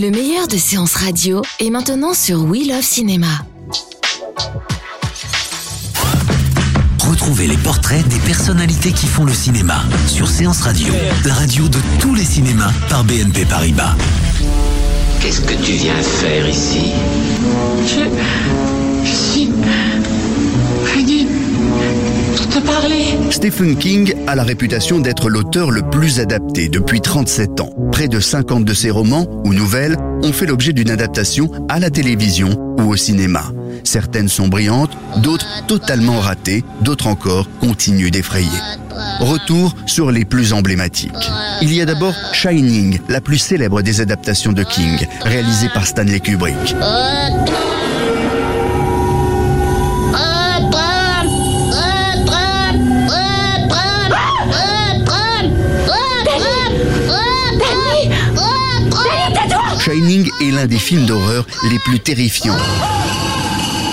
Le meilleur de séances radio est maintenant sur We Love Cinéma. Retrouvez les portraits des personnalités qui font le cinéma sur Séance Radio, la radio de tous les cinémas par BNP Paribas. Qu'est-ce que tu viens faire ici? Je. Stephen King a la réputation d'être l'auteur le plus adapté depuis 37 ans. Près de 50 de ses romans ou nouvelles ont fait l'objet d'une adaptation à la télévision ou au cinéma. Certaines sont brillantes, d'autres totalement ratées, d'autres encore continuent d'effrayer. Retour sur les plus emblématiques. Il y a d'abord Shining, la plus célèbre des adaptations de King, réalisée par Stanley Kubrick. Shining est l'un des films d'horreur les plus terrifiants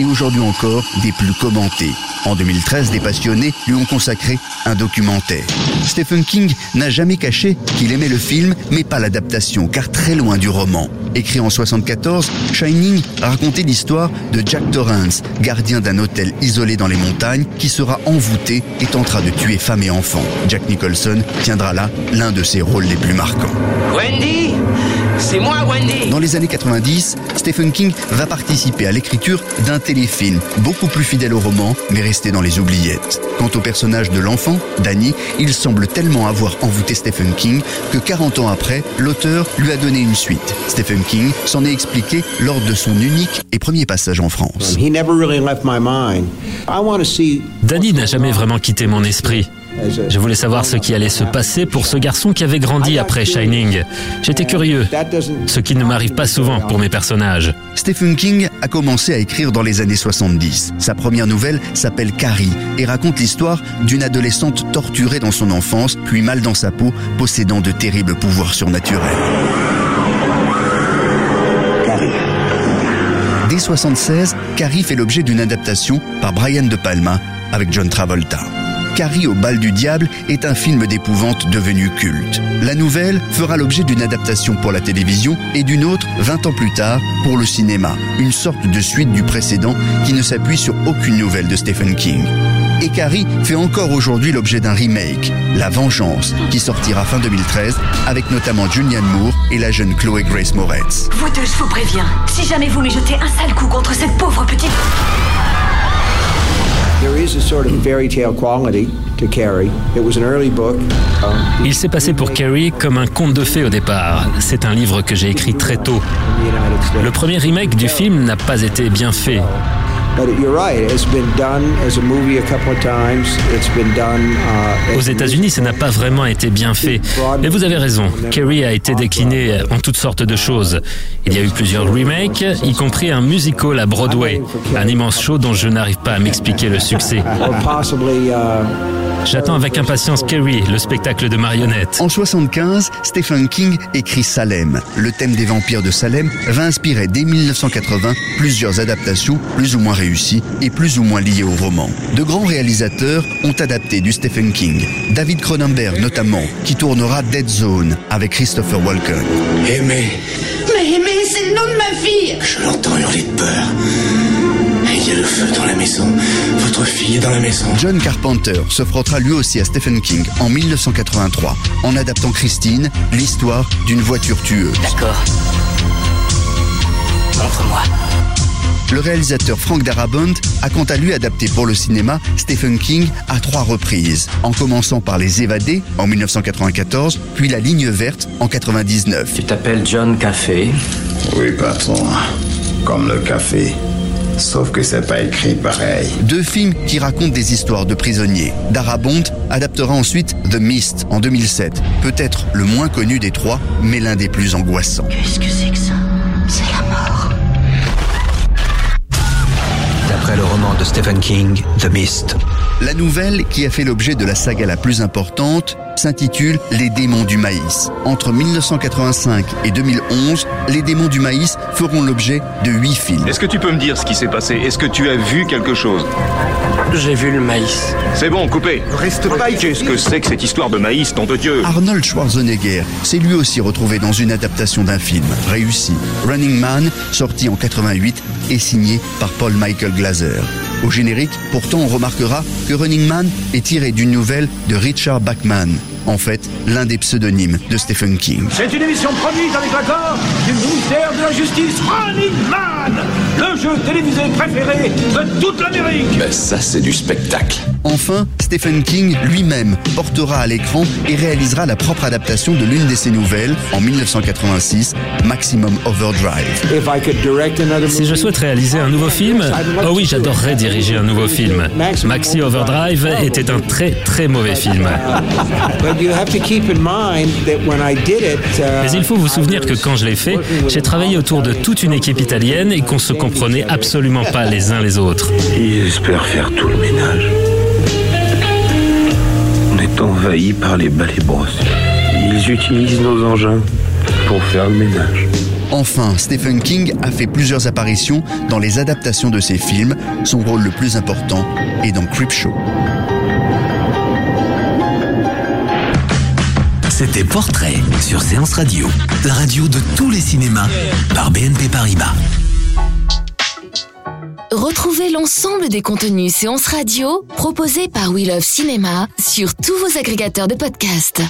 et aujourd'hui encore des plus commentés. En 2013, des passionnés lui ont consacré un documentaire. Stephen King n'a jamais caché qu'il aimait le film, mais pas l'adaptation, car très loin du roman. Écrit en 74, Shining racontait l'histoire de Jack Torrance, gardien d'un hôtel isolé dans les montagnes, qui sera envoûté et tentera de tuer femmes et enfants. Jack Nicholson tiendra là l'un de ses rôles les plus marquants. Wendy? C'est moi, Wendy Dans les années 90, Stephen King va participer à l'écriture d'un téléfilm beaucoup plus fidèle au roman, mais resté dans les oubliettes. Quant au personnage de l'enfant, Danny, il semble tellement avoir envoûté Stephen King que 40 ans après, l'auteur lui a donné une suite. Stephen King s'en est expliqué lors de son unique et premier passage en France. He never really left my mind. I want to see Danny n'a jamais vraiment quitté mon esprit. Je voulais savoir ce qui allait se passer pour ce garçon qui avait grandi après Shining. J'étais curieux, ce qui ne m'arrive pas souvent pour mes personnages. Stephen King a commencé à écrire dans les années 70. Sa première nouvelle s'appelle Carrie et raconte l'histoire d'une adolescente torturée dans son enfance, puis mal dans sa peau, possédant de terribles pouvoirs surnaturels. Dès 76, Carrie fait l'objet d'une adaptation par Brian De Palma avec John Travolta. Carrie au bal du diable est un film d'épouvante devenu culte. La nouvelle fera l'objet d'une adaptation pour la télévision et d'une autre 20 ans plus tard pour le cinéma, une sorte de suite du précédent qui ne s'appuie sur aucune nouvelle de Stephen King. Et Carrie fait encore aujourd'hui l'objet d'un remake, La Vengeance, qui sortira fin 2013 avec notamment Julianne Moore et la jeune Chloé Grace Moretz. Vous deux, je vous préviens. Si jamais vous me jetez un sale coup contre cette pauvre petite... Il s'est passé pour Carrie comme un conte de fées au départ. C'est un livre que j'ai écrit très tôt. Le premier remake du film n'a pas été bien fait. But you're right. It's been done as a movie a couple of times. It's been done. Aux États-Unis, ça n'a pas vraiment été bien fait. Mais vous avez raison, Carrie a été décliné en toutes sortes de choses. Il y a eu plusieurs remakes, y compris un musical à Broadway, un immense show dont je n'arrive pas à m'expliquer le succès. J'attends avec impatience Carrie, le spectacle de marionnettes. En 75, Stephen King écrit Salem. Le thème des vampires de Salem va inspirer dès 1980 plusieurs adaptations plus ou moins réussies et plus ou moins liées au roman. De grands réalisateurs ont adapté du Stephen King. David Cronenberg notamment, qui tournera Dead Zone avec Christopher Walken. Aimé, Mais, mais, c'est le nom de ma fille je l'entends hurler de peur. Il y a le feu dans la maison. Votre fille est dans la maison. John Carpenter se frottera lui aussi à Stephen King en 1983 en adaptant Christine, l'histoire d'une voiture tueuse. D'accord. Montre-moi. Le réalisateur Frank Darabont a quant à lui adapté pour le cinéma Stephen King à trois reprises, en commençant par Les Évadés en 1994, puis La Ligne Verte en 99. Tu t'appelles John Café? Oui, patron. Comme le café. Sauf que c'est pas écrit pareil. Deux films qui racontent des histoires de prisonniers. Darabont adaptera ensuite The Mist en 2007, peut-être le moins connu des trois, mais l'un des plus angoissants. Qu'est-ce que c'est que ça? Roman de Stephen King, The Mist. La nouvelle, qui a fait l'objet de la saga la plus importante, s'intitule Les démons du maïs. Entre 1985 et 2011, Les démons du maïs feront l'objet de huit films. Est-ce que tu peux me dire ce qui s'est passé? Est-ce que tu as vu quelque chose? J'ai vu le maïs. C'est bon, coupé. Reste pas Qu'est-ce que c'est que cette histoire de maïs, nom de Dieu? Arnold Schwarzenegger s'est lui aussi retrouvé dans une adaptation d'un film réussi. Running Man, sorti en 88 et signé par Paul Michael Glaser. Au générique, pourtant, on remarquera que Running Man est tiré d'une nouvelle de Richard Bachman, en fait l'un des pseudonymes de Stephen King. C'est une émission produite avec l'accord du ministère de la Justice Running Man, le jeu télévisé préféré de toute l'Amérique. Ben ça, c'est du spectacle. Enfin, Stephen King lui-même portera à l'écran et réalisera la propre adaptation de l'une de ses nouvelles en 1986, Maximum Overdrive. Si je souhaite réaliser un nouveau film, oh oui, j'adorerais diriger un nouveau film. Maxi Overdrive était un très très mauvais film. But you have to keep in mind that when I did it, Mais il faut vous souvenir que quand je l'ai fait, j'ai travaillé autour de toute une équipe italienne et qu'on se comprenait absolument pas les uns les autres. Ils espèrent faire tout le ménage. On est envahi par les balais brosses. Ils utilisent nos engins pour faire le ménage. Enfin, Stephen King a fait plusieurs apparitions dans les adaptations de ses films. Son rôle le plus important est dans Creepshow. C'était Portrait sur Séance Radio, la radio de tous les cinémas par BNP Paribas. Retrouvez l'ensemble des contenus séances radio proposés par We Love Cinéma sur tous vos agrégateurs de podcasts.